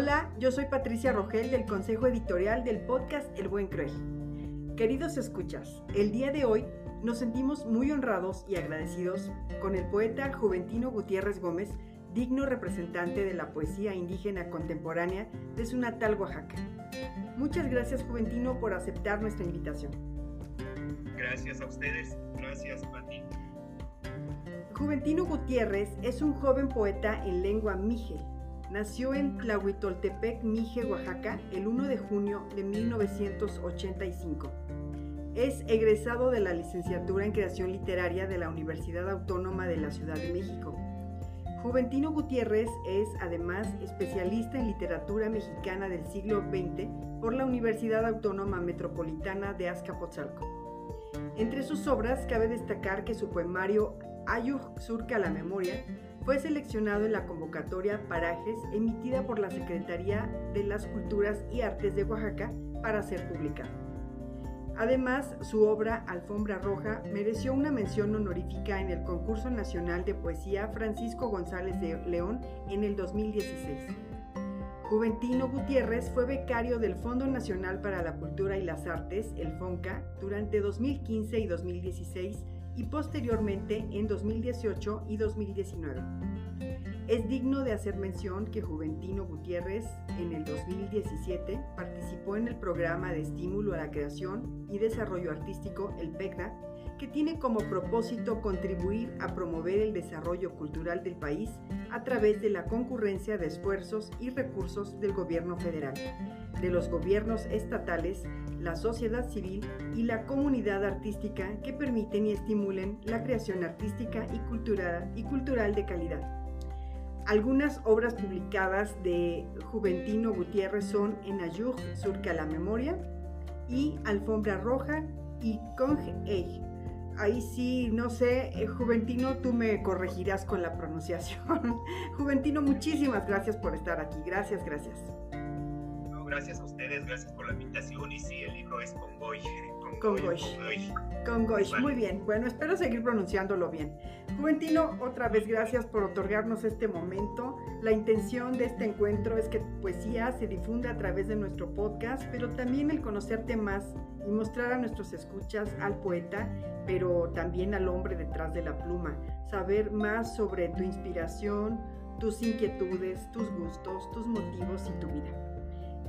Hola, yo soy Patricia Rogel del Consejo Editorial del podcast El Buen Cruel. Queridos escuchas, el día de hoy nos sentimos muy honrados y agradecidos con el poeta Juventino Gutiérrez Gómez, digno representante de la poesía indígena contemporánea de su natal Oaxaca. Muchas gracias Juventino por aceptar nuestra invitación. Gracias a ustedes, gracias Pati. Juventino Gutiérrez es un joven poeta en lengua mije. Nació en Tlahuitoltepec, Mije, Oaxaca, el 1 de junio de 1985. Es egresado de la licenciatura en creación literaria de la Universidad Autónoma de la Ciudad de México. Juventino Gutiérrez es además especialista en literatura mexicana del siglo XX por la Universidad Autónoma Metropolitana de Azcapotzalco. Entre sus obras cabe destacar que su poemario Ayuj surca la memoria, fue seleccionado en la convocatoria Parajes emitida por la Secretaría de las Culturas y Artes de Oaxaca para ser publicada. Además, su obra Alfombra Roja mereció una mención honorífica en el Concurso Nacional de Poesía Francisco González de León en el 2016. Juventino Gutiérrez fue becario del Fondo Nacional para la Cultura y las Artes, el FONCA, durante 2015 y 2016 y posteriormente en 2018 y 2019. Es digno de hacer mención que Juventino Gutiérrez en el 2017 participó en el programa de estímulo a la creación y desarrollo artístico, el PECDA, que tiene como propósito contribuir a promover el desarrollo cultural del país a través de la concurrencia de esfuerzos y recursos del gobierno federal, de los gobiernos estatales la sociedad civil y la comunidad artística que permiten y estimulen la creación artística y cultural, y cultural de calidad. Algunas obras publicadas de Juventino Gutiérrez son En Ayuj surca la memoria y Alfombra Roja y Kong Eich. Ahí sí, no sé, eh, Juventino, tú me corregirás con la pronunciación. Juventino, muchísimas gracias por estar aquí. Gracias, gracias gracias a ustedes, gracias por la invitación. Y sí, el libro es Congoy. Congoy. Congoy. Muy bien. Bueno, espero seguir pronunciándolo bien. Juventino, otra vez gracias por otorgarnos este momento. La intención de este encuentro es que tu poesía se difunda a través de nuestro podcast, pero también el conocerte más y mostrar a nuestros escuchas al poeta, pero también al hombre detrás de la pluma. Saber más sobre tu inspiración, tus inquietudes, tus gustos, tus motivos y tu vida.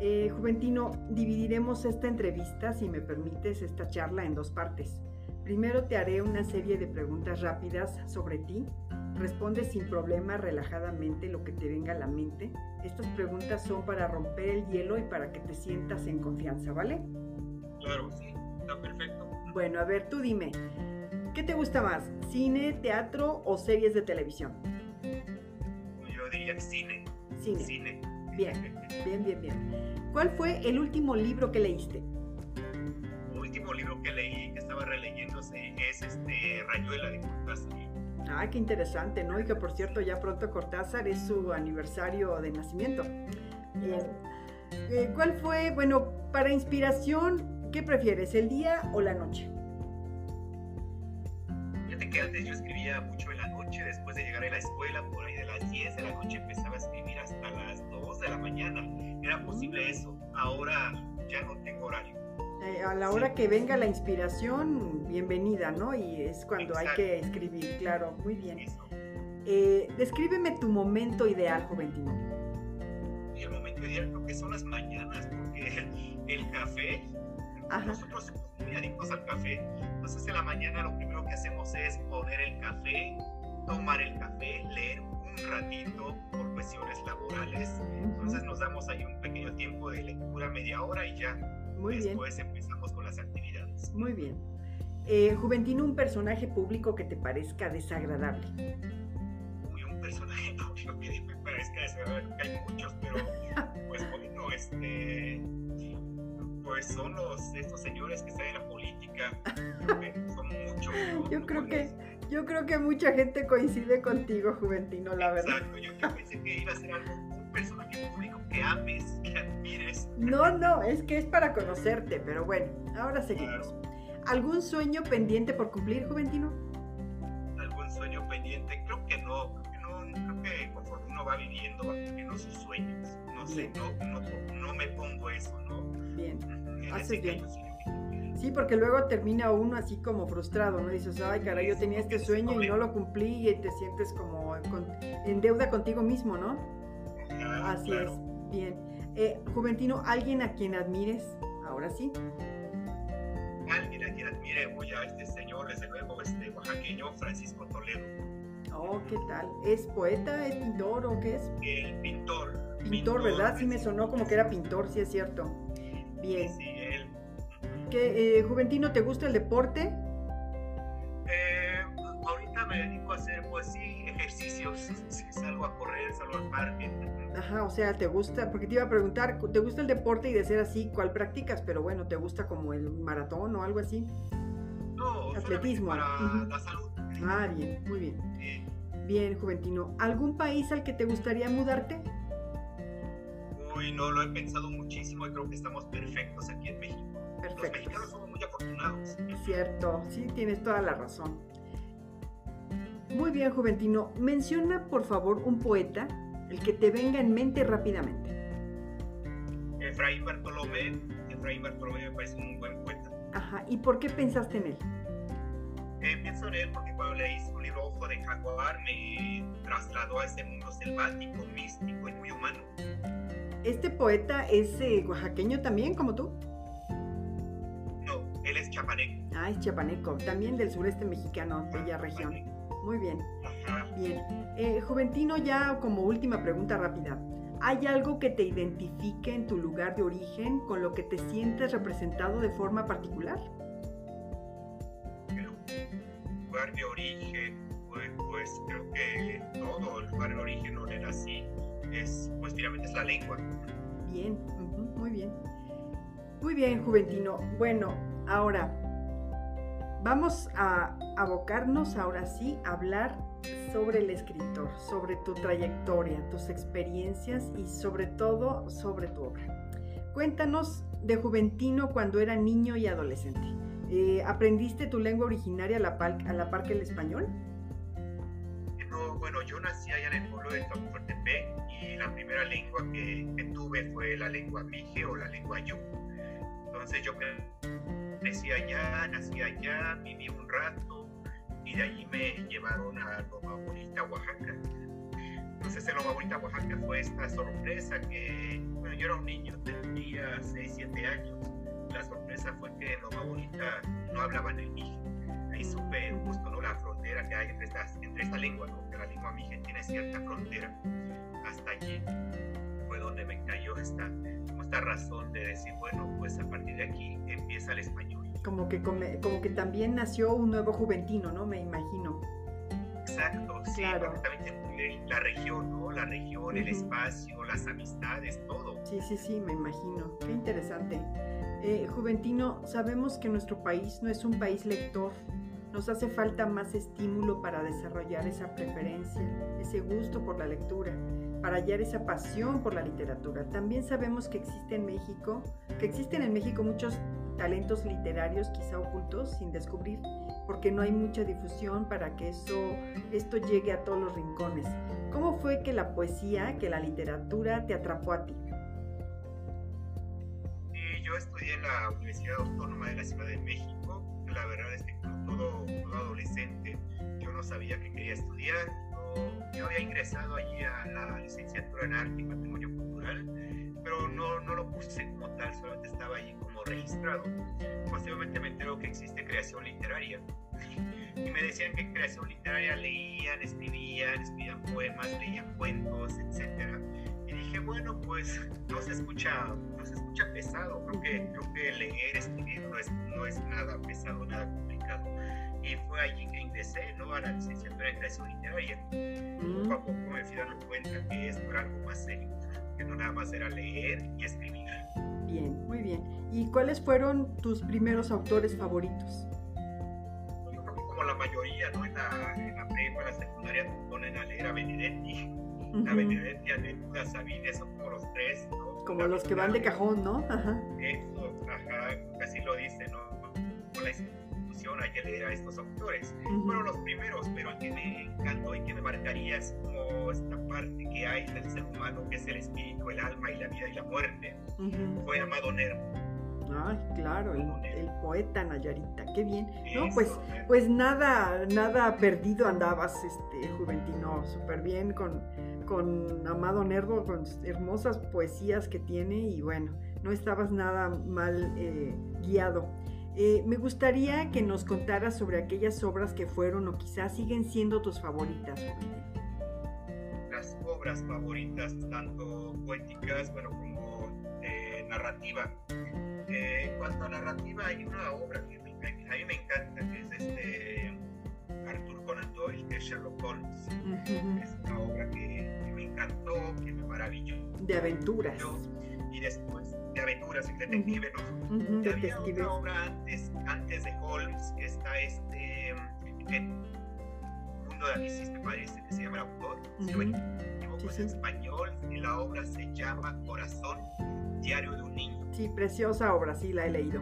Eh, Juventino, dividiremos esta entrevista, si me permites, esta charla en dos partes. Primero te haré una serie de preguntas rápidas sobre ti. Responde sin problema, relajadamente, lo que te venga a la mente. Estas preguntas son para romper el hielo y para que te sientas en confianza, ¿vale? Claro, sí, está perfecto. Bueno, a ver, tú dime, ¿qué te gusta más? ¿Cine, teatro o series de televisión? Yo diría cine. Cine. Cine. Bien, bien, bien, bien. ¿Cuál fue el último libro que leíste? El último libro que leí, que estaba releyéndose, es este Rayuela de Cortázar. Ah, qué interesante, ¿no? Y que por cierto, ya pronto Cortázar es su aniversario de nacimiento. Eh, eh, ¿Cuál fue, bueno, para inspiración, qué prefieres, el día o la noche? Fíjate que antes yo escribía mucho en la noche, después de llegar a la escuela, por ahí de las 10 de la noche empezaba a escribir a de la mañana. Era posible eso. Ahora ya no tengo horario. Eh, a la hora sí. que venga la inspiración, bienvenida, ¿no? Y es cuando Exacto. hay que escribir, claro, muy bien. Eso. Eh, descríbeme tu momento ideal, Juventino. Y el momento ideal creo que son las mañanas, porque el café, Ajá. nosotros somos muy adictos al café, entonces en la mañana lo primero que hacemos es poner el café, tomar el café, leer un ratito por cuestiones laborales. Entonces nos damos ahí un pequeño tiempo de lectura, media hora y ya Muy después empezamos con las actividades. Muy bien. Eh, Juventino, un personaje público que te parezca desagradable. Uy, un personaje público que me parezca desagradable, hay muchos, pero pues bueno, este pues son los estos señores que están en la política son muchos yo creo que yo creo que mucha gente coincide contigo Juventino la verdad. Exacto yo pensé que iba a ser algo un personaje público que ames que admires. No no es que es para conocerte pero bueno ahora seguimos. Algún sueño pendiente por cumplir Juventino algún sueño pendiente creo que no no creo que conforme uno va viviendo, va cumpliendo sus sueños. No sé, no, no, no, me pongo eso, ¿no? Bien, haces bien. Sí, porque luego termina uno así como frustrado, ¿no? Dices, ay, cara, yo tenía este sueño y no lo cumplí y te sientes como en deuda contigo mismo, ¿no? así es, bien. Eh, Juventino, ¿alguien a quien admires? Ahora sí. Alguien a quien admire, voy a este señor, desde luego, este oaxaqueño, Francisco Toledo. Oh, ¿qué tal? ¿Es poeta, es pintor o qué es? El pintor. Pintor, ¿verdad? Sí me sonó como que era pintor, sí es cierto. Bien. Sí. ¿Qué, eh, Juventino, te gusta el deporte? Eh, ahorita me dedico a hacer, pues sí, ejercicios. salgo a correr, salgo al parque. Ajá, o sea, te gusta, porque te iba a preguntar, ¿te gusta el deporte y de ser así, cuál practicas? Pero bueno, ¿te gusta como el maratón o algo así? No, atletismo. Para la salud. Ah, bien, muy bien. Bien, Juventino. ¿Algún país al que te gustaría mudarte? Uy, no, lo he pensado muchísimo y creo que estamos perfectos aquí en México. Perfecto. Los mexicanos somos muy afortunados. Cierto, sí, tienes toda la razón. Muy bien, Juventino. Menciona, por favor, un poeta, el que te venga en mente rápidamente. Efraín Bartolomé. Efraín Bartolomé me parece un buen poeta. Ajá, ¿y por qué pensaste en él? Eh, pienso en él porque cuando leí su libro Ojo de Jaguar me trasladó a ese mundo selvático, místico y muy humano. ¿Este poeta es eh, oaxaqueño también, como tú? Él es chapaneco. Ah, es chapaneco, también del sureste mexicano, de aquella región. Muy bien. Bien. Eh, Juventino, ya como última pregunta rápida. ¿Hay algo que te identifique en tu lugar de origen con lo que te sientes representado de forma particular? lugar de origen, pues, pues, creo que todo el lugar de origen donde nací es, pues finalmente es la lengua. Bien, muy bien. Muy bien, Juventino. Bueno, ahora vamos a abocarnos ahora sí a hablar sobre el escritor, sobre tu trayectoria, tus experiencias y sobre todo sobre tu obra. Cuéntanos de Juventino cuando era niño y adolescente. Eh, ¿Aprendiste tu lengua originaria a la, par, a la par que el español? No, bueno, yo nací allá en el pueblo de Tlaxcaltepec y la primera lengua que, tuve fue la lengua mije o la lengua yu. Entonces yo crecí allá, nací allá, viví un rato y de allí me llevaron a Loma Bonita, Oaxaca. Entonces en Loma Bonita, Oaxaca fue esta sorpresa que, bueno, yo era un niño, tenía 6, 7 años la sorpresa fue que en Loma Bonita no hablaban el mije. Ahí supe justo ¿no? la frontera que hay entre, estas, entre esta lengua, ¿no? que la lengua mije tiene cierta frontera. Hasta allí donde me cayó esta, esta razón de decir, bueno, pues a partir de aquí empieza el español. Como que, como que también nació un nuevo juventino, ¿no? Me imagino. Exacto, sí, claro. la región, ¿no? La región, el espacio, las amistades, todo. Sí, sí, sí, me imagino. Qué interesante. Eh, Juventino, sabemos que nuestro país no es un país lector. Nos hace falta más estímulo para desarrollar esa preferencia, ese gusto por la lectura, para hallar esa pasión por la literatura. También sabemos que existe en México, que existen en México muchos talentos literarios quizá ocultos sin descubrir, porque no hay mucha difusión para que eso, esto llegue a todos los rincones. ¿Cómo fue que la poesía, que la literatura te atrapó a ti? yo estudié en la Universidad Autónoma de la Ciudad de México. La verdad es que como todo, adolescente, yo no sabía qué quería estudiar. Yo, había ingresado allí a la licenciatura en Arte y Patrimonio Cultural, pero no, no lo puse como tal, solamente estaba allí como registrado. Posteriormente me entero que existe creación literaria. Y me decían que creación literaria leían, escribían, escribían poemas, leían cuentos, etcétera y dije, bueno, pues no se escucha, no se escucha pesado. Creo que, creo que leer, escribir no es, no es nada pesado, nada complicado. Y fue allí que ingresé ¿no? a la licenciatura en creación literaria. Poco a poco me fui dando cuenta que esto era algo más serio, que no nada más era leer y escribir. Bien, muy bien. ¿Y cuáles fueron tus primeros autores favoritos? Yo creo que como la mayoría, ¿no? En la, en la prepa, en la secundaria, ponen a leer a Benedetti la Benedetti, Neruda, Sabine, son como los tres, ¿no? Como los que van de cajón, ¿no? Ajá. Eso, ajá, así lo dice, ¿no? Con la emociona que leer a estos autores. Fueron los primeros, pero el que me encantó y que me marcaría es como esta parte que hay del ser humano, que es el espíritu, el alma y la vida y la muerte. Fue Amado Nervo. Ay, claro, el, poeta Nayarita, qué bien. no, pues, pues nada, nada perdido andabas, este, Juventino, súper bien con, con Amado Nervo, con hermosas poesías que tiene y bueno, no estabas nada mal eh, guiado. Eh, me gustaría que nos contaras sobre aquellas obras que fueron o quizás siguen siendo tus favoritas. Las obras favoritas, tanto poéticas, bueno, como eh, narrativa. en cuanto a narrativa, hay una obra que a mí me encanta, que es este Arthur Conan Doyle, que es Sherlock Holmes. Maravilló. De aventuras. y después aventuras, y detective, ¿no? Había otra obra antes, antes de Holmes, que está este en Mundo de Alicia, me parece que se llama el autor, si no equivoco, en español, y la obra se llama Corazón, Diario de un Niño. Sí, preciosa obra, sí, la he leído.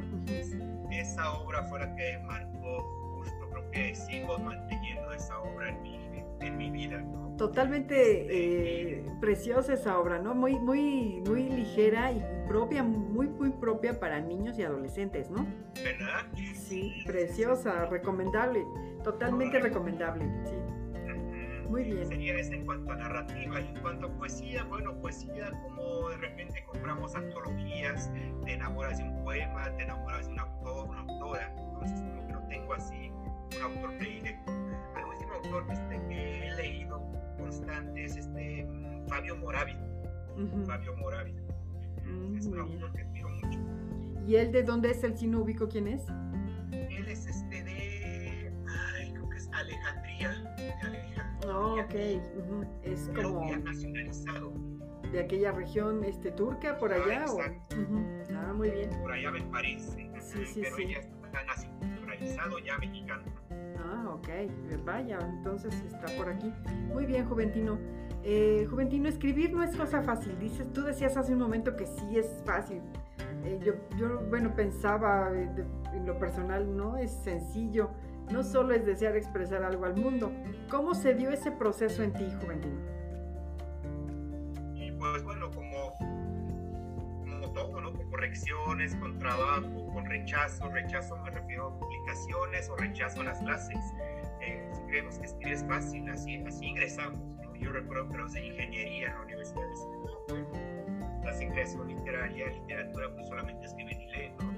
Esa obra fue la que marcó, justo creo que sigo manteniendo esa obra en mi en mi vida. Totalmente eh, preciosa esa obra, ¿no? Muy, muy, muy ligera y propia, muy, muy propia para niños y adolescentes, ¿no? ¿Verdad? Sí, preciosa, recomendable, totalmente recomendable, sí. Muy bien. Sería eso en cuanto a narrativa. Y en cuanto a poesía, bueno, poesía como de repente compramos antologías, te enamoras de un poema, te enamoras de un autor, una autora. Entonces, como que no tengo así un autor predilecto. Este, que he leído constante es este Fabio Moravia. Fabio Moravia. Mm, es un autor que admiro mucho. ¿Y él de dónde es el sino ubico quién es? Él es este de. Ay, creo que es Alejandría. De Alejandría. Oh, ok. Es como. nacionalizado. De aquella región este, turca, por allá. Ah, o... ah, muy bien. Por allá me parece. Sí, sí, pero sí. ella está nacionalizado ya mexicano. Ah, ok. Vaya, entonces está por aquí. Muy bien, Juventino. Eh, Juventino, escribir no es cosa fácil. Dices, tú decías hace un momento que sí es fácil. Eh, yo, yo, bueno, pensaba eh, en lo personal, no es sencillo. No solo es desear expresar algo al mundo. ¿Cómo se dio ese proceso en ti, Juventino? Pues correcciones, con trabajo, con rechazo. Rechazo me refiero a publicaciones o rechazo a las clases. Eh, si creemos que escribir es fácil, así, así ingresamos yo recuerdo que de ingeniería en la universidad de las ingreso literaria, literatura, pues solamente escriben y leen, ¿no?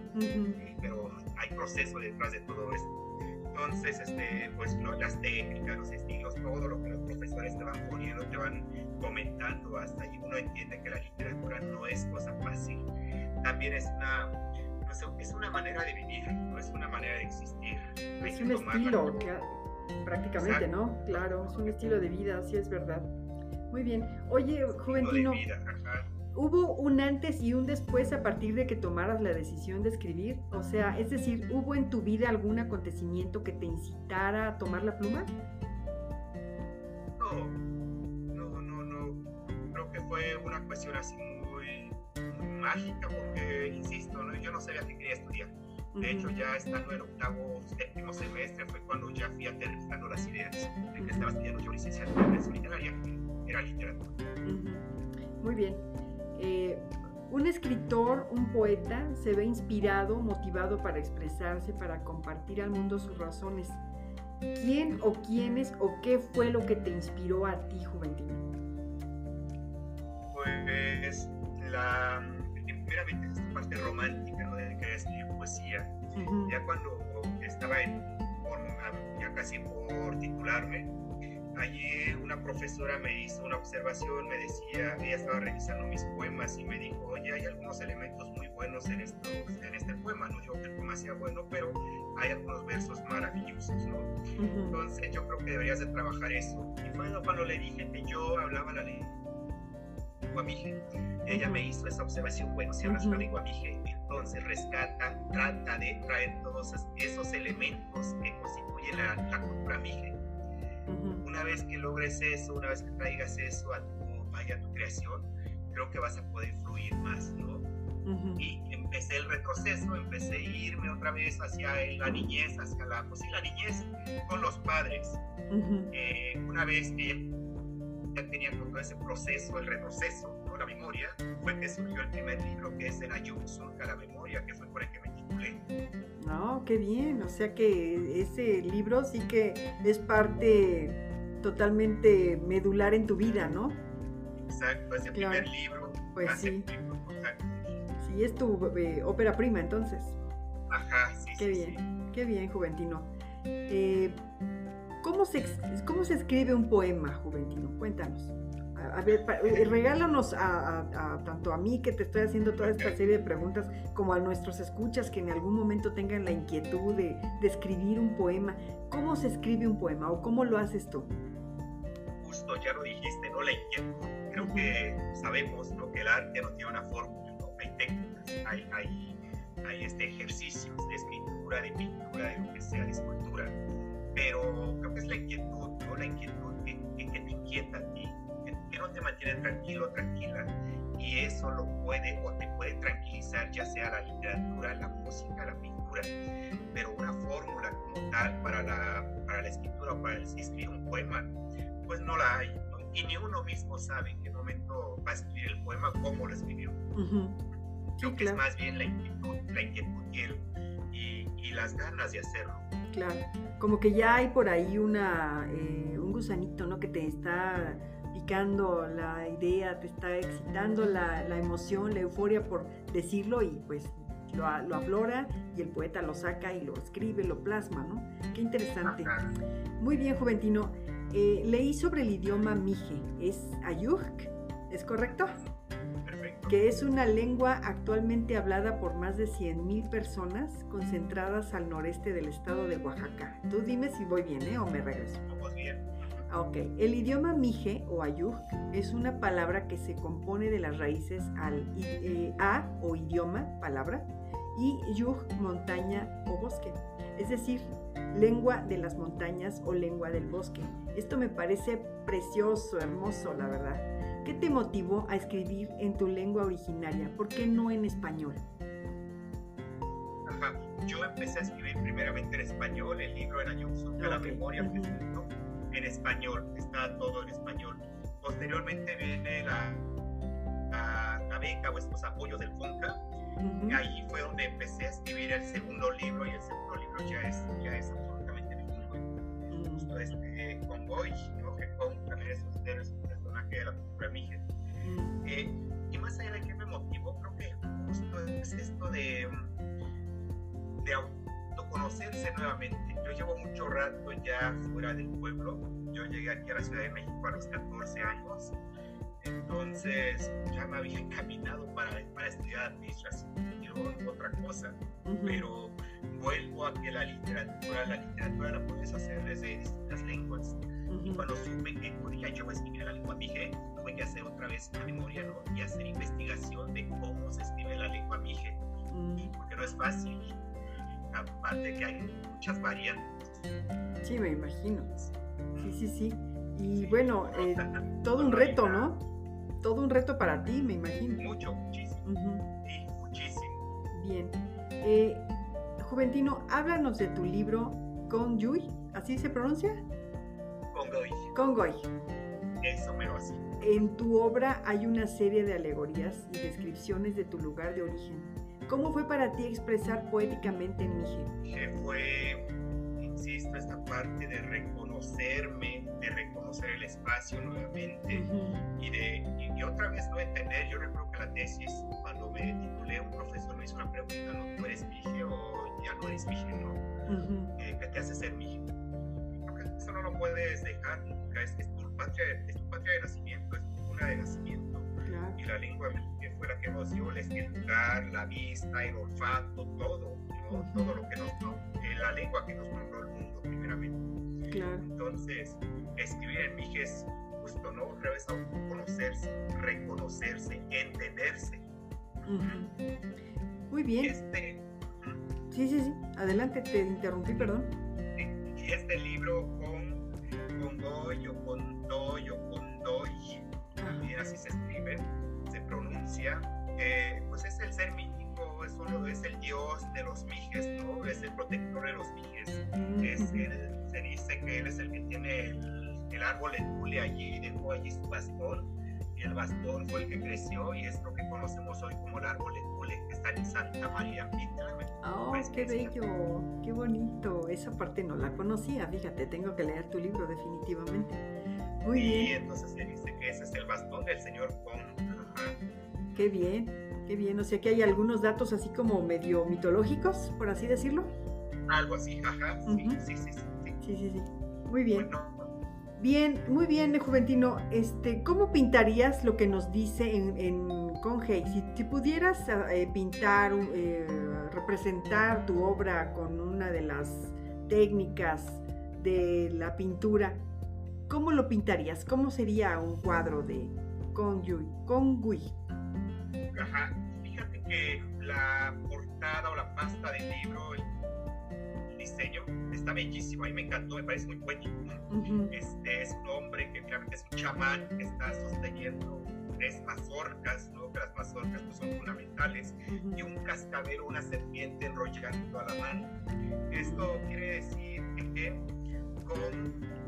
Pero hay proceso detrás de todo esto. Entonces, este, pues las técnicas, los estilos, todo lo que los profesores te van poniendo, te van comentando, hasta ahí uno entiende que la literatura no es cosa fácil. También es una, no sé, es una manera de vivir, no es una manera de existir. Es un estilo, prácticamente, ¿no? Claro, es un estilo de vida, así es verdad. Muy bien. Oye, Juventino, ¿hubo un antes y un después a partir de que tomaras la decisión de escribir? O sea, es decir, ¿hubo en tu vida algún acontecimiento que te incitara a tomar la pluma? No, no, no, no. Creo que fue una cuestión así mágica porque, insisto, yo no sabía que quería estudiar de hecho, ya estando en octavo, séptimo semestre fue cuando ya fui aterrizando las ideas de que estaba estudiando yo licenciatura en literaria, que era literatura. Muy bien. Eh, un escritor, un poeta, se ve inspirado, motivado para expresarse, para compartir al mundo sus razones. ¿Quién o quiénes o qué fue lo que te inspiró a ti, Juventino? Pues la, primeramente esta parte romántica ¿no? de querer escribir poesía. Ya cuando estaba en, ya casi por titularme, allí una profesora me hizo una observación, me decía, ella estaba revisando mis poemas y me dijo, oye, hay algunos elementos muy buenos en, estos, en este poema, no digo que el poema sea bueno, pero hay algunos versos maravillosos, ¿no? Entonces yo creo que deberías de trabajar eso. Y fue cuando le dije que yo hablaba la lengua mije. Ella me hizo esa observación, bueno, si hablas la lengua mije, entonces rescata, trata de traer todos esos elementos que constituyen la, la cultura mije. Una vez que logres eso, una vez que traigas eso a tu, a tu creación, creo que vas a poder fluir más, ¿no? Y empecé el retroceso, empecé a irme otra vez hacia la niñez, hacia la, pues la niñez con los padres. Eh, una vez que ya tenía todo ese proceso, el retroceso, la memoria, fue que surgió el primer libro que es el Ayuk a la memoria, que fue por el que me titulé. No, qué bien, o sea que ese libro sí que es parte totalmente medular en tu vida, ¿no? Exacto, ese primer libro. Pues sí. sí, es tu eh, ópera prima entonces. Ajá, sí. Qué bien, qué bien, Juventino. Eh, ¿cómo, se, ¿Cómo se escribe un poema, Juventino? Cuéntanos. A, ver, eh, regálanos a, tanto a mí que te estoy haciendo toda esta serie de preguntas, como a nuestros escuchas que en algún momento tengan la inquietud de, de escribir un poema. ¿Cómo se escribe un poema o cómo lo haces tú? Justo, ya lo dijiste, ¿no? La inquietud. Creo que sabemos ¿no? que el arte no tiene una fórmula, ¿no? hay técnicas, hay, hay, hay este, ejercicios de escritura, de pintura, de lo que sea, de escultura. Pero creo que es la inquietud, ¿no? La inquietud que, que te inquieta a ti no te mantiene tranquilo, tranquila. Y eso lo puede o te puede tranquilizar, ya sea la literatura, la música, la pintura. Pero una fórmula como tal para la, para la escritura o para escribir un poema, pues no la hay. Y ni uno mismo sabe en qué momento va a escribir el poema, cómo lo escribió. Creo que es más bien la inquietud, la inquietud y, y, las ganas de hacerlo. Claro, como que ya hay por ahí una, eh, un gusanito, ¿no? Que te está picando la idea, te está excitando la, la emoción, la euforia por decirlo y pues lo, lo, aflora y el poeta lo saca y lo escribe, lo plasma, ¿no? Qué interesante. Muy bien, Juventino. Eh, leí sobre el idioma Mije, es Ayuk, ¿es correcto? Que es una lengua actualmente hablada por más de 100.000 personas concentradas al noreste del estado de Oaxaca. Tú dime si voy bien, ¿eh? O me regreso. Vamos bien. Ok, el idioma mije o ayuk es una palabra que se compone de las raíces al eh, a o idioma, palabra, y yug, montaña o bosque, es decir, lengua de las montañas o lengua del bosque. Esto me parece precioso, hermoso, la verdad. ¿Qué te motivó a escribir en tu lengua originaria? ¿Por qué no en español? Ajá, yo empecé a escribir primeramente en español, el libro en Ayuk, okay. la memoria, en español, está todo en español. Posteriormente viene la, la, beca o estos apoyos del FONCA. y ahí fue donde empecé a escribir el segundo libro y el segundo libro ya es, ya es absolutamente bilingüe. Mm. Justo este Convoy, ¿no? que también es un, personaje de la cultura. Eh, y más allá de que me motivó, creo que justo es esto de, de autoconocerse nuevamente yo llevo mucho rato ya fuera del pueblo. Yo llegué aquí a la Ciudad de México a los 14 años. Entonces ya me había encaminado para, para estudiar administración o otra cosa. Pero vuelvo a que la literatura, la literatura la puedes hacer desde distintas lenguas. Y cuando supe que podía yo escribir la lengua mije, tuve que hacer otra vez memoria ¿no? y hacer investigación de cómo se escribe la lengua mije. Porque no es fácil aparte que hay muchas variantes. Sí, me imagino. Sí, sí, sí. Y bueno, eh, todo un reto, ¿no? Todo un reto para ti, me imagino. Mucho, muchísimo. Sí, muchísimo. Bien. Eh, Juventino, háblanos de tu libro Congoy, ¿así se pronuncia? Congoy. Congoy. Eso mero así. En tu obra hay una serie de alegorías y descripciones de tu lugar de origen ¿Cómo fue para ti expresar poéticamente en Mije? Fue, insisto, esta parte de reconocerme, de reconocer el espacio nuevamente y de y, otra vez no entender. Yo recuerdo que la tesis, cuando me titulé, un profesor me hizo una pregunta, ¿no? ¿Tú eres Mije o ya no eres Mije, no? Eh, ¿Qué te hace ser Mije? Creo que eso no lo puedes dejar nunca, es, es, tu, patria, es tu patria de nacimiento, es tu cuna de nacimiento. Y la lengua fue la que nos dio el lugar, la vista, el olfato, todo, todo lo que nos dio, eh, la lengua que nos nombró el mundo primeramente. Claro. Entonces, escribir en Mije es justo, ¿no? Otra vez conocerse, reconocerse, entenderse. Muy bien. Este, sí, sí, sí. Adelante, te interrumpí, perdón. Y este libro con, con Doy o con Doy o con Doy, también así se escribe, se pronuncia, eh, pues es el ser es, uno, es el dios de los mijes, ¿no? Es el protector de los mijes. Es el, se dice que él es el que tiene el, el árbol de Tule allí y dejó allí su bastón. Y el bastón fue el que creció y es lo que conocemos hoy como el árbol de Tule, que está en Santa María Pitra. ¡Oh, qué bello! ¡Qué bonito! Esa parte no la conocía, fíjate, tengo que leer tu libro definitivamente. Muy y bien. entonces se dice que ese es el bastón del señor Kong. Qué bien, qué bien. O sea que hay algunos datos así como medio mitológicos, por así decirlo. Algo así, ajá. Sí, sí, sí, sí, sí. Sí, sí, Muy bien. Bien, muy bien, Juventino. Este, ¿Cómo pintarías lo que nos dice en, en Conge? Si, si pudieras eh, pintar, eh, representar tu obra con una de las técnicas de la pintura, ¿cómo lo pintarías? ¿Cómo sería un cuadro de Congui? Ajá. Fíjate que la portada o la pasta del libro, el, diseño, está bellísimo. A mí me encantó, me parece muy poético. este es un hombre que claramente es un chamán que está sosteniendo tres mazorcas, ¿no? que las mazorcas pues, son fundamentales, y un cascabel, una serpiente enrollando a la mano. Esto quiere decir que con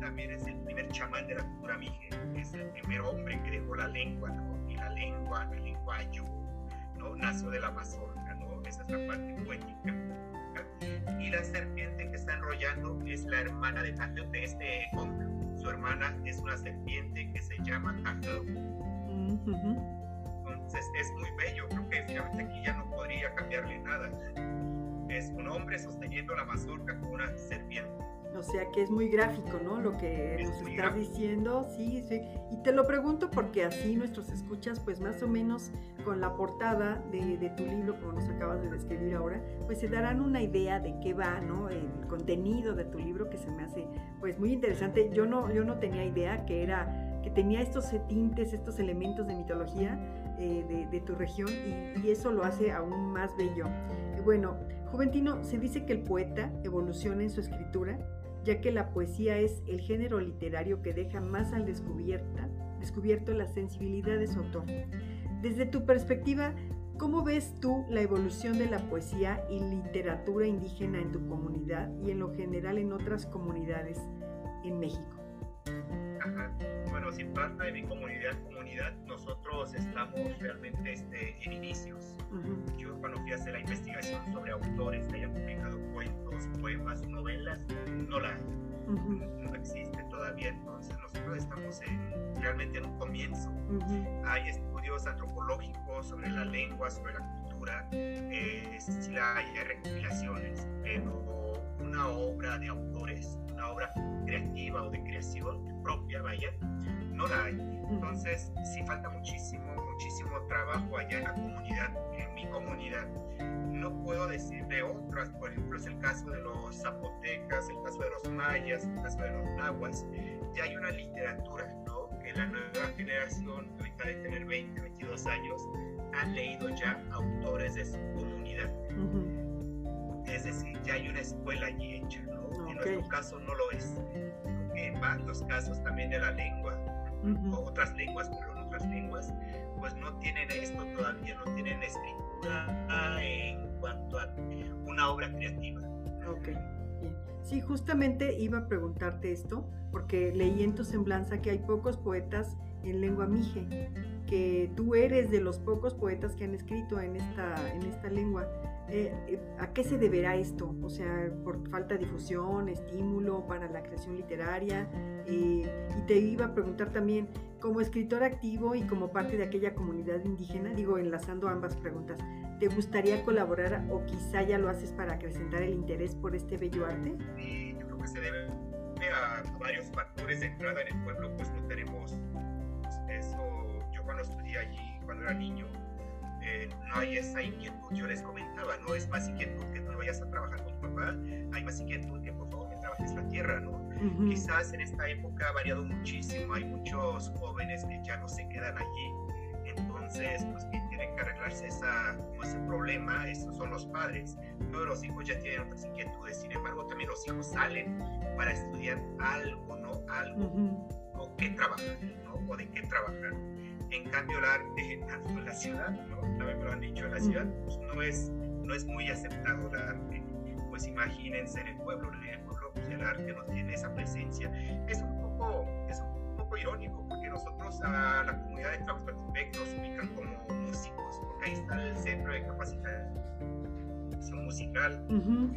también es el primer chamán de la cultura mije, es el primer hombre que dejó la lengua, ¿no? y la lengua, el lenguayo, ¿no? nació de la mazorca, ¿no? esa es la parte poética. Y la serpiente que está enrollando es la hermana de, de este hombre. Su hermana es una serpiente que se llama Tajau. Entonces es muy bello, creo que finalmente aquí ya no podría cambiarle nada. Es un hombre sosteniendo la mazorca con una serpiente. O sea que es muy gráfico, ¿no? Lo que nos estás diciendo, sí, sí. Y te lo pregunto porque así nuestros escuchas, pues más o menos con la portada de, de, tu libro, como nos acabas de describir ahora, pues se darán una idea de qué va, ¿no? El contenido de tu libro que se me hace, pues muy interesante. Yo no, yo no tenía idea que era, que tenía estos tintes, estos elementos de mitología eh, de, de, tu región y, y eso lo hace aún más bello. Y bueno, Juventino, se dice que el poeta evoluciona en su escritura ya que la poesía es el género literario que deja más al descubierto la sensibilidad de su autor. Desde tu perspectiva, ¿cómo ves tú la evolución de la poesía y literatura indígena en tu comunidad y en lo general en otras comunidades en México? Ajá. Bueno, sin parte de mi comunidad, comunidad, nosotros estamos realmente este, en inicios. Yo cuando fui a hacer la investigación sobre autores que hayan publicado cuentos, poemas, novelas, no la hay. No existe todavía, entonces nosotros estamos en, realmente en un comienzo. Hay estudios antropológicos sobre la lengua, sobre la cultura, eh, sí hay recopilaciones, pero una obra de autores, una obra creativa o de creación propia, vaya, no la hay. Entonces, sí falta muchísimo, muchísimo trabajo allá en la comunidad, en mi comunidad. No puedo decir de otras, por ejemplo, es el caso de los zapotecas, el caso de los mayas, el caso de los nahuas. Ya hay una literatura, ¿no? Que la nueva generación, ahorita de tener 20, 22 años, han leído ya autores de su comunidad. Es decir, ya hay una escuela allí hecha, ¿no? Okay. En nuestro caso no lo es. En varios casos también de la lengua, uh -huh. o otras lenguas, pero en otras lenguas, pues no tienen esto todavía, no tienen escritura en cuanto a una obra creativa. Ok, bien. Sí, justamente iba a preguntarte esto, porque leí en tu semblanza que hay pocos poetas en lengua mije, que tú eres de los pocos poetas que han escrito en esta, en esta lengua. Eh, ¿A qué se deberá esto? O sea, por falta de difusión, estímulo para la creación literaria. Eh, y te iba a preguntar también, como escritor activo y como parte de aquella comunidad indígena, digo, enlazando ambas preguntas, ¿te gustaría colaborar o quizá ya lo haces para acrecentar el interés por este bello arte? Sí, yo creo que se debe a varios factores de entrada en el pueblo, pues no tenemos eso. Yo cuando estudié allí, cuando era niño, eh, no hay esa inquietud. Yo les comentaba, no es más inquietud que tú no vayas a trabajar con tu papá, hay más inquietud que por favor me trabajes la tierra, ¿no? Uh -huh. Quizás en esta época ha variado muchísimo, hay muchos jóvenes que ya no se quedan allí, entonces, pues quien tiene que arreglarse esa, ese problema, esos son los padres. Todos los hijos ya tienen otras inquietudes, sin embargo, también los hijos salen para estudiar algo, ¿no? Algo, uh -huh. o qué trabajar, ¿no? O de qué trabajar En cambio, el arte en la ciudad, ¿no? también me lo han dicho, en la ciudad pues, no, es, no es muy aceptado el arte. Pues imagínense en el pueblo, en el pueblo pues, el arte no tiene esa presencia. Es un poco, es un poco irónico porque nosotros a la comunidad de Tlaxcaltepec nos ubican como músicos, porque ahí está el centro de capacitación musical.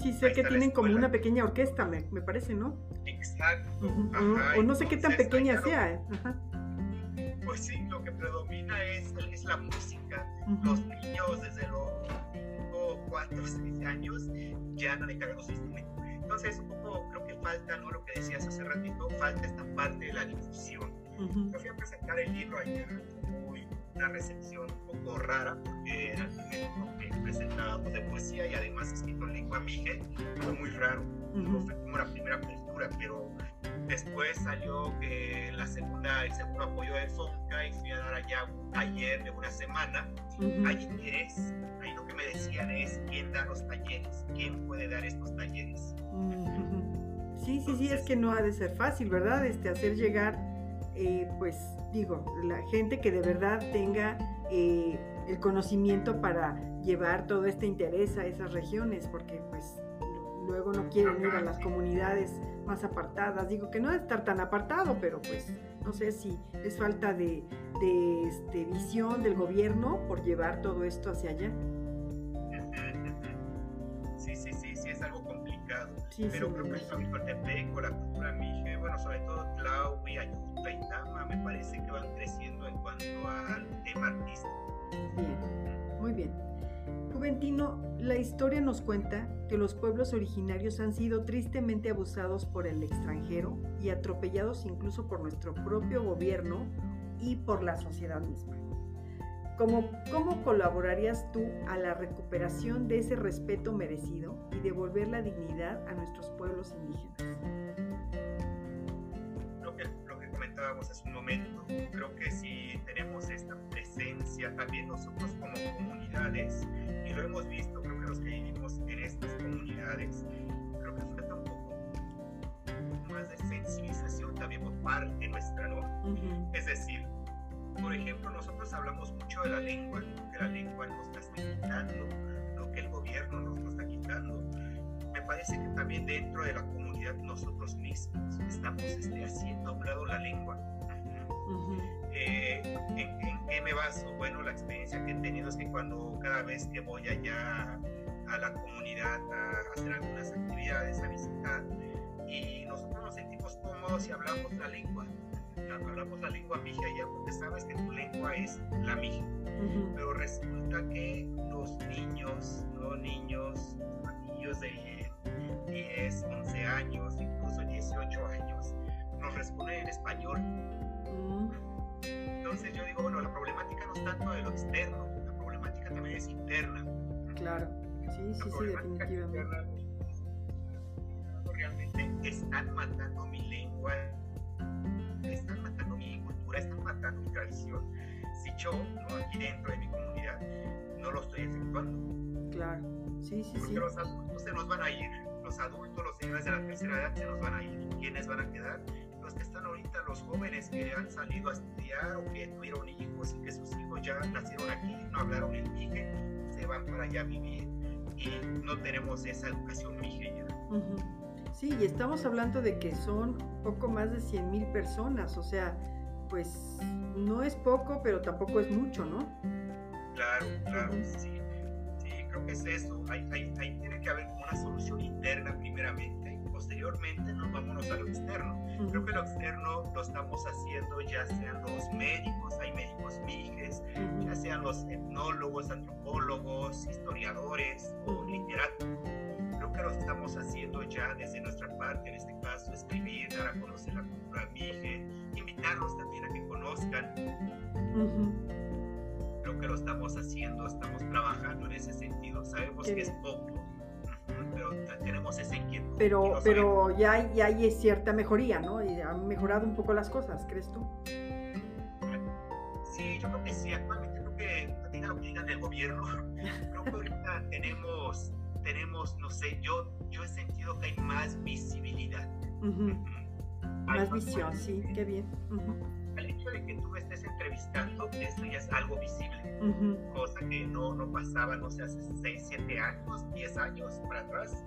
Sí, sé que tienen como una pequeña orquesta, me, me parece, ¿no? Exacto. o no sé qué tan pequeña sea. ¿eh? Pues sí, lo que predomina es, es la música. Los niños desde los 4 o 6 años ya no encargan los instrumentos. Entonces, un poco creo que falta, ¿no? Lo que decías hace ratito, falta esta parte de la difusión. Yo fui a presentar el libro ayer, una recepción un poco rara, porque era el primero que presentábamos de poesía y además escrito en lengua mije, fue muy raro. Fue como la primera apertura, pero después salió que la segunda, el segundo apoyo de Fonca y fui a dar allá un taller de una semana. Hay interés. Ahí lo que me decían es quién da los talleres, quién puede dar estos talleres. Sí, sí, sí, es que no ha de ser fácil, ¿verdad? Este, hacer llegar, eh, pues digo, la gente que de verdad tenga eh, el conocimiento para llevar todo este interés a esas regiones, porque pues luego no quieren ir a las comunidades más apartadas. Digo que no debe estar tan apartado, pero pues no sé si es falta de, de este, visión del gobierno por llevar todo esto hacia allá. Sí, sí, sí, sí, es algo complicado. pero creo que el Cortepec o la cultura mije, bueno, sobre todo Tlau y Ayuta y Tama, me parece que van creciendo en cuanto al tema artístico. Bien, muy bien. Juventino, la historia nos cuenta que los pueblos originarios han sido tristemente abusados por el extranjero y atropellados incluso por nuestro propio gobierno y por la sociedad misma. ¿Cómo, ¿Cómo colaborarías tú a la recuperación de ese respeto merecido y devolver la dignidad a nuestros pueblos indígenas? Lo que, lo que comentábamos hace un momento, creo que esta también nosotros como comunidades y lo hemos visto, creo que los que vivimos en estas comunidades, creo que falta un poco más de sensibilización también por parte nuestra, ¿no? Es decir, por ejemplo, nosotros hablamos mucho de la lengua, que la lengua nos la está quitando, lo que el gobierno nos lo está quitando. Me parece que también dentro de la comunidad nosotros mismos estamos este, haciendo a un lado la lengua. Eh, ¿en, qué me baso? Bueno, la experiencia que he tenido es que cuando cada vez que voy allá a la comunidad a hacer algunas actividades, a visitar, y nosotros nos sentimos cómodos y hablamos la lengua. Hablamos la lengua mija ya porque sabes que tu lengua es la mija. Pero resulta que los niños, los niños, niños de 10, 11 años, incluso 18 años, nos responden en español entonces yo digo, bueno, la problemática no es tanto de lo externo, la problemática también es interna. Claro, sí, sí, sí, definitivamente. realmente están matando mi lengua, están matando mi cultura, están matando mi tradición. Si yo, ¿no? aquí dentro de mi comunidad, no lo estoy efectuando. Claro, sí, sí, Porque sí. los adultos se nos van a ir, los adultos, los señores de la tercera edad se nos van a ir. ¿Quiénes van a quedar? Los que están ahorita, los jóvenes que han salido a estudiar o que tuvieron hijos y que sus hijos ya nacieron aquí, no hablaron el mije, se van para allá a vivir y no tenemos esa educación mije ya. Sí, y estamos hablando de que son poco más de 100 mil personas, o sea, pues no es poco, pero tampoco es mucho, ¿no? Claro, claro, sí. Sí, creo que es eso. Ahí, tiene que haber una solución interna primeramente posteriormente nos vámonos a lo externo. Creo que lo externo lo estamos haciendo ya sean los médicos, hay médicos mijes, ya sean los etnólogos, antropólogos, historiadores o literatos. Creo que lo estamos haciendo ya desde nuestra parte, en este caso, escribir, dar a conocer la cultura mije, invitarlos también a que conozcan. Creo que lo estamos haciendo, estamos trabajando en ese sentido. Sabemos que es poco, tenemos ese inquietud. Pero, pero ya, hay, ya hay cierta mejoría, ¿no? Y han mejorado un poco las cosas, ¿crees tú? Sí, yo creo que sí. Actualmente creo que, no tenga lo que digan del gobierno, creo que ahorita tenemos, tenemos, no sé, yo, yo he sentido que hay más visibilidad. Más visión, sí, qué bien. el hecho de que tú me estés entrevistando, esto ya es algo visible, cosa que no, no pasaba, no sé, hace 6, 7 años, 10 años para atrás.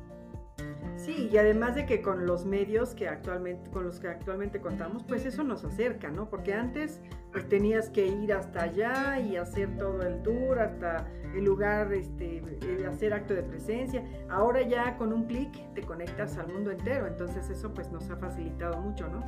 Sí, y además de que con los medios que actualmente, con los que actualmente contamos, pues eso nos acerca, ¿no? Porque antes pues tenías que ir hasta allá y hacer todo el tour, hasta el lugar, este, hacer acto de presencia. Ahora ya con un clic te conectas al mundo entero, entonces eso pues nos ha facilitado mucho, ¿no?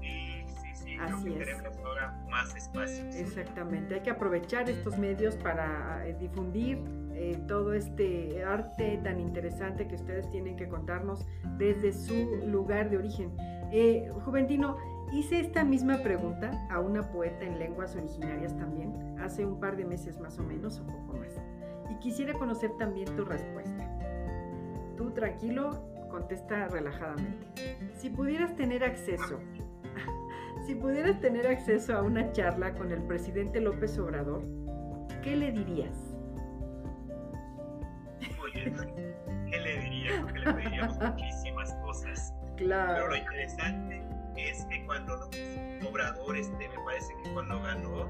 Sí, sí, sí. Así es. Tenemos ahora más espacios. Exactamente, hay que aprovechar estos medios para eh, difundir eh, todo este arte tan interesante que ustedes tienen que contarnos desde su lugar de origen. Eh, Juventino, hice esta misma pregunta a una poeta en lenguas originarias también, hace un par de meses más o menos, o poco más, y quisiera conocer también tu respuesta. Tú tranquilo, contesta relajadamente. Si pudieras tener acceso, si pudieras tener acceso a una charla con el presidente López Obrador, ¿qué le dirías? ¿qué le diría? Que le pediríamos muchísimas cosas. Claro. Pero lo interesante es que cuando los Obrador, este, me parece que cuando ganó,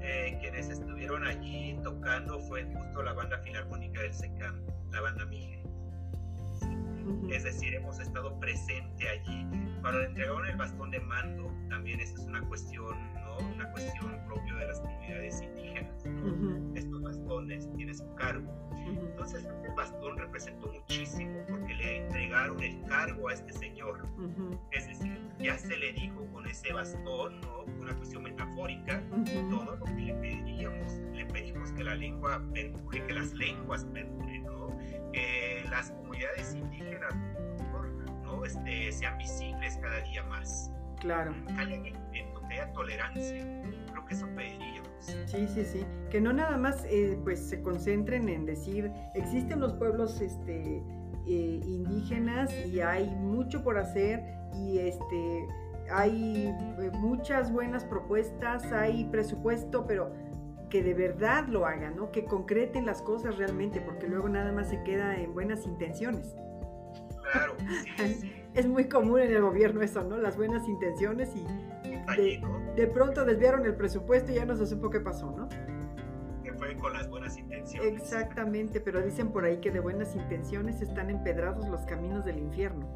eh, quienes estuvieron allí tocando fue justo la banda filarmónica del SECAM, la banda Mije. Es decir, hemos estado presente allí. Cuando le entregaron el bastón de mando, también esa es una cuestión, ¿no? Una cuestión propia de las comunidades indígenas. Estos bastones tienen su cargo entonces el bastón representó muchísimo porque le entregaron el cargo a este señor. Es decir, ya se le dijo con ese bastón, ¿no? una cuestión metafórica, todo lo que le pediríamos. Le pedimos que la lengua perdure, que las lenguas perduren, ¿no? que las comunidades indígenas ¿no? este, sean visibles cada día más. Claro. Que haya, que haya tolerancia. Creo que eso pediría Sí, sí, sí. Que no nada más eh, pues se concentren en decir, existen los pueblos este, eh, indígenas y hay mucho por hacer y este, hay eh, muchas buenas propuestas, hay presupuesto, pero que de verdad lo hagan, ¿no? Que concreten las cosas realmente, porque luego nada más se queda en buenas intenciones. Claro. es muy común en el gobierno eso, ¿no? Las buenas intenciones y de, pronto desviaron el presupuesto y ya no se supo qué pasó, ¿no? Que fue con las buenas intenciones. Exactamente, pero dicen por ahí que de buenas intenciones están empedrados los caminos del infierno.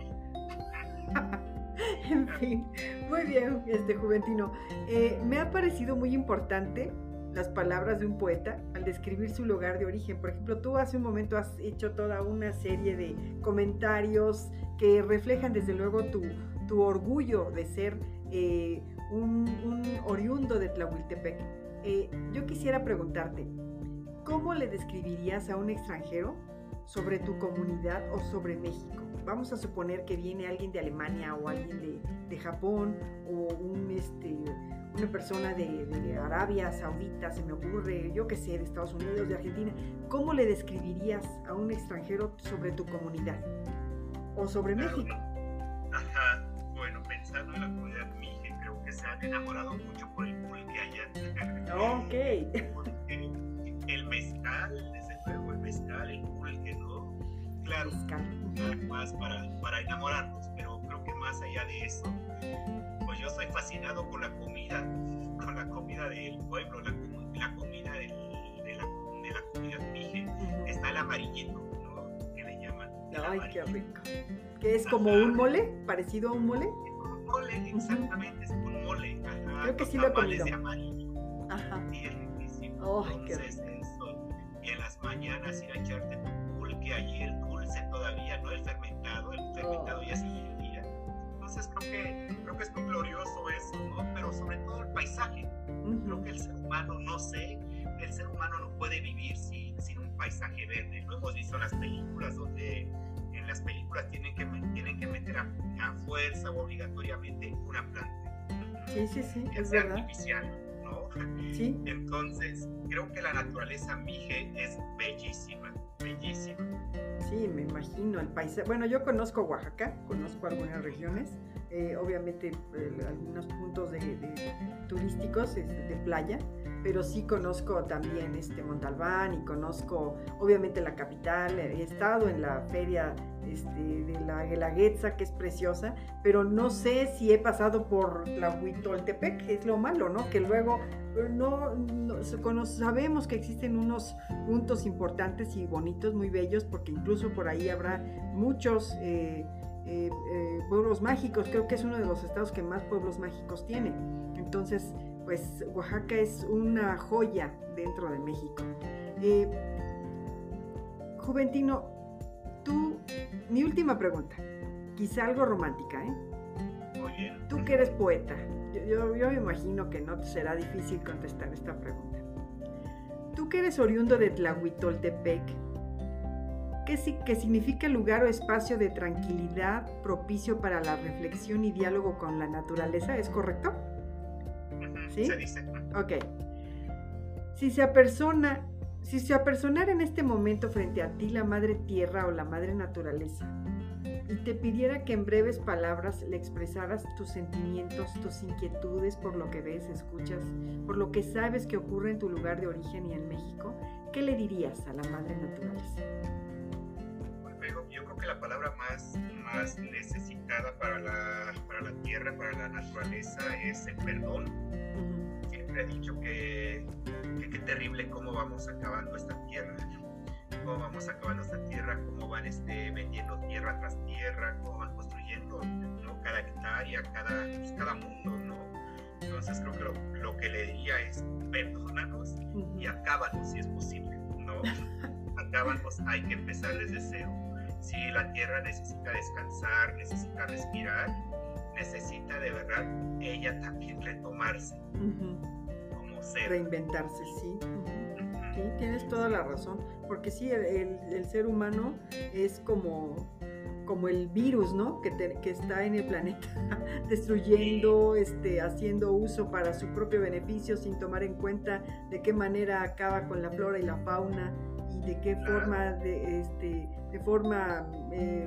en fin, muy bien, este Juventino. Eh, me ha parecido muy importante las palabras de un poeta al describir su lugar de origen. Por ejemplo, tú hace un momento has hecho toda una serie de comentarios que reflejan desde luego tu, tu orgullo de ser eh, un, oriundo de Tlahuiltepec. Eh, yo quisiera preguntarte, ¿cómo le describirías a un extranjero sobre tu comunidad o sobre México? Vamos a suponer que viene alguien de Alemania o alguien de, de Japón o un, este, una persona de, de, Arabia Saudita, se me ocurre, yo qué sé, de Estados Unidos, de Argentina. ¿Cómo le describirías a un extranjero sobre tu comunidad o sobre México? Ajá, bueno, pensando en la comunidad se han enamorado mucho por el pulque allá. Ok. el mezcal, desde luego, el mezcal, el pulque, ¿no? Claro, más para, para enamorarnos, pero creo que más allá de eso, pues yo soy fascinado con la comida, con la comida del pueblo, la, la comida del, de, la, de la comunidad mije. Está el amarillito, ¿no? Que le llaman. Ay, qué rico. ¿Que es como un mole? ¿Parecido a un mole? mole, exactamente, es un mole. Creo que sí lo he comido. de amarillo. Ajá. Es riquísimo. Oh, Entonces, eso. Y en las mañanas ir a echarte tu pulque allí, el dulce todavía, no el fermentado, el fermentado ya sigue el día. Entonces creo que, creo que es muy glorioso eso, ¿no? Pero sobre todo el paisaje. Creo que el ser humano, no sé, el ser humano no puede vivir sin, sin un paisaje verde. Lo hemos visto en las películas donde las películas tienen que, tienen que meter a, fuerza o obligatoriamente una planta. Sí, sí, sí, es verdad. artificial, ¿no? Sí. Entonces, creo que la naturaleza mije es bellísima, bellísima. Sí, me imagino el país. Bueno, yo conozco Oaxaca, conozco algunas regiones, eh, obviamente eh, algunos puntos de, turísticos de playa, pero sí conozco también este Montalbán y conozco obviamente la capital, he estado en la feria este, de la Guelaguetza, que es preciosa, pero no sé si he pasado por la Huitoltepec, es lo malo, ¿no? Que luego no, sabemos que existen unos puntos importantes y bonitos, muy bellos, porque incluso por ahí habrá muchos eh, eh, eh, pueblos mágicos, creo que es uno de los estados que más pueblos mágicos tiene. Entonces, pues Oaxaca es una joya dentro de México. Juventino, tú, mi última pregunta, quizá algo romántica, ¿eh? Tú que eres poeta, yo, me imagino que no te será difícil contestar esta pregunta. Tú que eres oriundo de Tlahuitoltepec, ¿qué, ¿qué significa lugar o espacio de tranquilidad propicio para la reflexión y diálogo con la naturaleza? ¿Es correcto? ¿Sí? Se dice. Ok. Si se apersona, si se apersonara en este momento frente a ti la madre tierra o la madre naturaleza, y te pidiera que en breves palabras le expresaras tus sentimientos, tus inquietudes por lo que ves, escuchas, por lo que sabes que ocurre en tu lugar de origen y en México, ¿qué le dirías a la madre naturaleza? Yo creo que la palabra más, más necesitada para la, para la tierra, para la naturaleza, es el perdón. Siempre he dicho que, qué terrible cómo vamos acabando esta tierra cómo vamos acabando esta tierra, cómo van este, vendiendo tierra tras tierra, cómo van construyendo ¿no? cada hectárea, cada, pues, cada mundo, ¿no? Entonces creo que lo, que le diría es perdónanos y acábanos si es posible, ¿no? acábanos, hay que empezar desde cero. Si la tierra necesita descansar, necesita respirar, necesita de verdad ella también retomarse como ser. Reinventarse, sí. Tienes toda la razón, porque sí, el, ser humano es como, como el virus, ¿no? Que, que está en el planeta destruyendo, este, haciendo uso para su propio beneficio sin tomar en cuenta de qué manera acaba con la flora y la fauna de qué forma, de, este, de forma eh,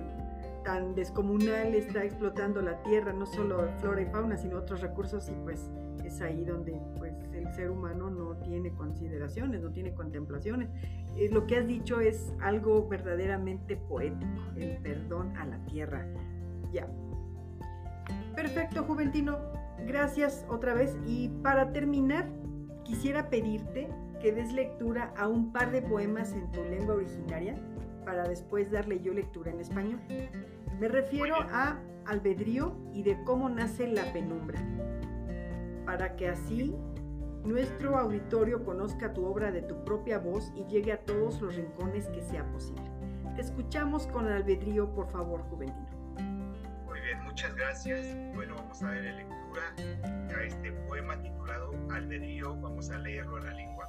tan descomunal está explotando la tierra, no solo flora y fauna, sino otros recursos y pues es ahí donde pues el ser humano no tiene consideraciones, no tiene contemplaciones. Eh, lo que has dicho es algo verdaderamente poético, el perdón a la tierra. Ya. Perfecto, Juventino. Gracias otra vez. Y para terminar, quisiera pedirte que des lectura a un par de poemas en tu lengua originaria para después darle yo lectura en español. Me refiero a albedrío y de cómo nace la penumbra, para que así nuestro auditorio conozca tu obra de tu propia voz y llegue a todos los rincones que sea posible. Te escuchamos con albedrío, por favor, Juventino. Muchas gracias. Bueno, vamos a darle lectura a este poema titulado Albedrío. Vamos a leerlo en la lengua.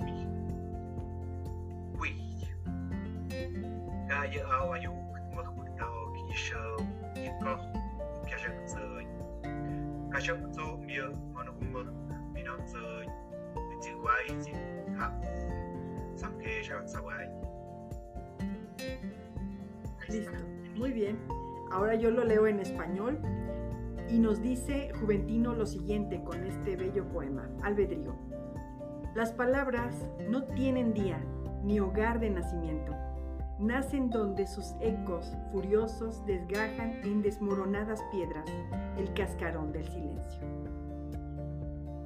Listo, muy bien. Ahora yo lo leo en español y nos dice Juventino lo siguiente con este bello poema, Albedrío. Las palabras no tienen día ni hogar de nacimiento nacen donde sus ecos furiosos desgajan en desmoronadas piedras el cascarón del silencio.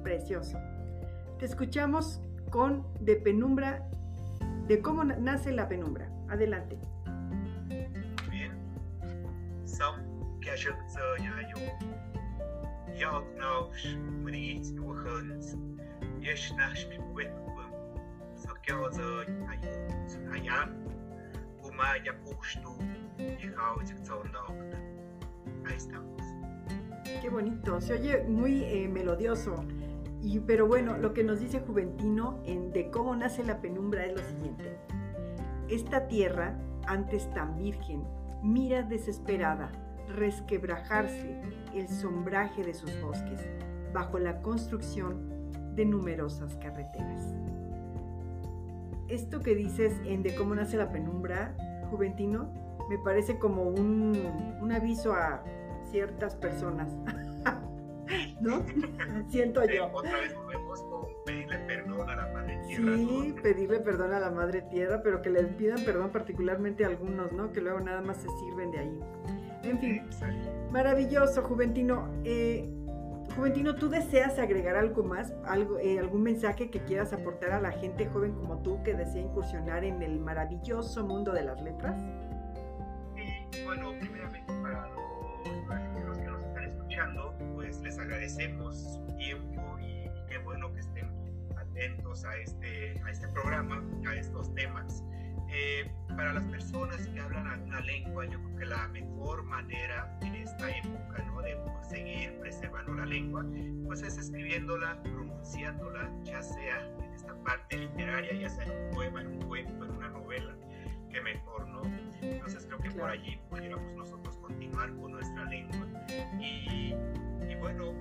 Precioso. Te escuchamos con De Penumbra, de cómo nace la penumbra. Adelante. Bien. Maya Ahí estamos. Qué bonito, se oye muy eh, melodioso. Y, pero bueno, lo que nos dice Juventino en de cómo nace la penumbra es lo siguiente. Esta tierra, antes tan virgen, mira desesperada resquebrajarse el sombraje de sus bosques bajo la construcción de numerosas carreteras. Esto que dices en de cómo nace la penumbra juventino me parece como un, aviso a ciertas personas. ¿No? Siento yo. Otra vez volvemos sí, pedirle perdón a la madre tierra, pero que le pidan perdón particularmente a algunos, ¿no? Que luego nada más se sirven de ahí. En fin, maravilloso, Juventino. Eh, Juventino, ¿tú deseas agregar algo más, algo, eh, algún mensaje que quieras aportar a la gente joven como tú que desea incursionar en el maravilloso mundo de las letras? Sí, bueno, primeramente para los, que nos están escuchando, pues les agradecemos su tiempo atentos a este, a este programa, a estos temas. Eh, para las personas que hablan alguna lengua, yo creo que la mejor manera en esta época ¿no? de seguir preservando la lengua, pues es escribiéndola, pronunciándola, ya sea en esta parte literaria, ya sea en un poema, en un cuento, en una novela, que mejor, ¿no? Entonces creo que por allí pudiéramos nosotros continuar con nuestra lengua. Y, y bueno,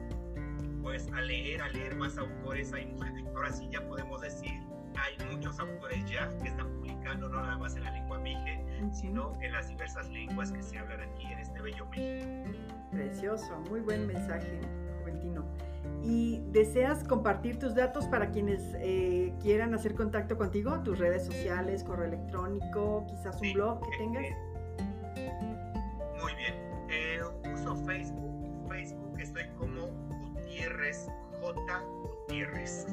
pues a leer, a leer más autores, hay ahora sí ya podemos decir, hay muchos autores ya que están publicando no nada más en la lengua mije, sino en las diversas lenguas que se hablan aquí en este bello México. Precioso, muy buen mensaje, Juventino. ¿Y deseas compartir tus datos para quienes eh, quieran hacer contacto contigo? ¿Tus redes sociales, correo electrónico, quizás un blog que tengas? muy bien. Eh, uso Facebook. Gutiérrez J. Gutiérrez.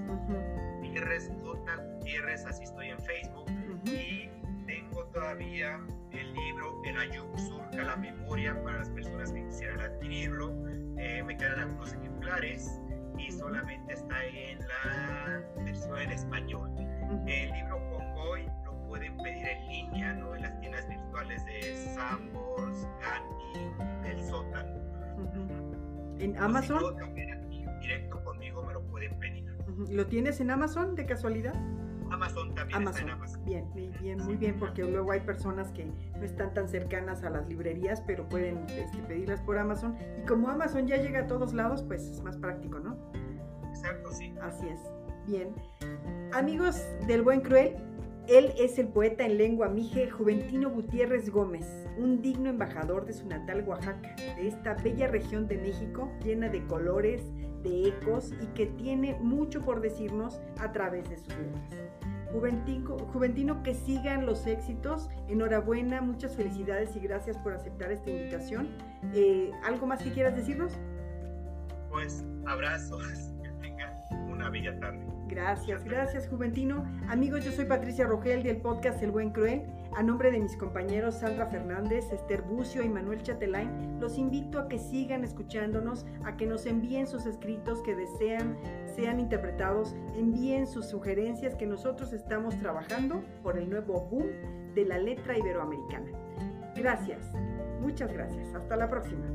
Gutiérrez J. Gutiérrez, así estoy en Facebook. Y tengo todavía el libro El Ayub Surca la Memoria para las personas que quisieran adquirirlo. Eh, me quedan algunos ejemplares y solamente está en la versión en español. El libro Convoy lo pueden pedir en línea, ¿no? En las tiendas virtuales de Sambors, Gandhi, El Sótano. ¿En Amazon? ¿Lo tienes en Amazon de casualidad? Amazon también Está en Amazon. Bien, bien, muy bien, porque luego hay personas que no están tan cercanas a las librerías, pero pueden este, pedirlas por Amazon. Y como Amazon ya llega a todos lados, pues es más práctico, ¿no? Exacto, sí. Así es. Bien. Amigos del Buen Cruel, él es el poeta en lengua mije Juventino Gutiérrez Gómez, un digno embajador de su natal Oaxaca, de esta bella región de México llena de colores, de ecos y que tiene mucho por decirnos a través de sus letras. Juventino, Juventino, que sigan los éxitos. Enhorabuena, muchas felicidades y gracias por aceptar esta invitación. Eh, ¿Algo más que quieras decirnos? Pues abrazos, que tengan una bella tarde. Gracias, gracias Juventino. Amigos, yo soy Patricia Rogel del podcast El Buen Cruel. A nombre de mis compañeros Sandra Fernández, Esther Bucio y Manuel Chatelain, los invito a que sigan escuchándonos, a que nos envíen sus escritos que desean sean interpretados, envíen sus sugerencias que nosotros estamos trabajando por el nuevo boom de la letra iberoamericana. Gracias, muchas gracias. Hasta la próxima.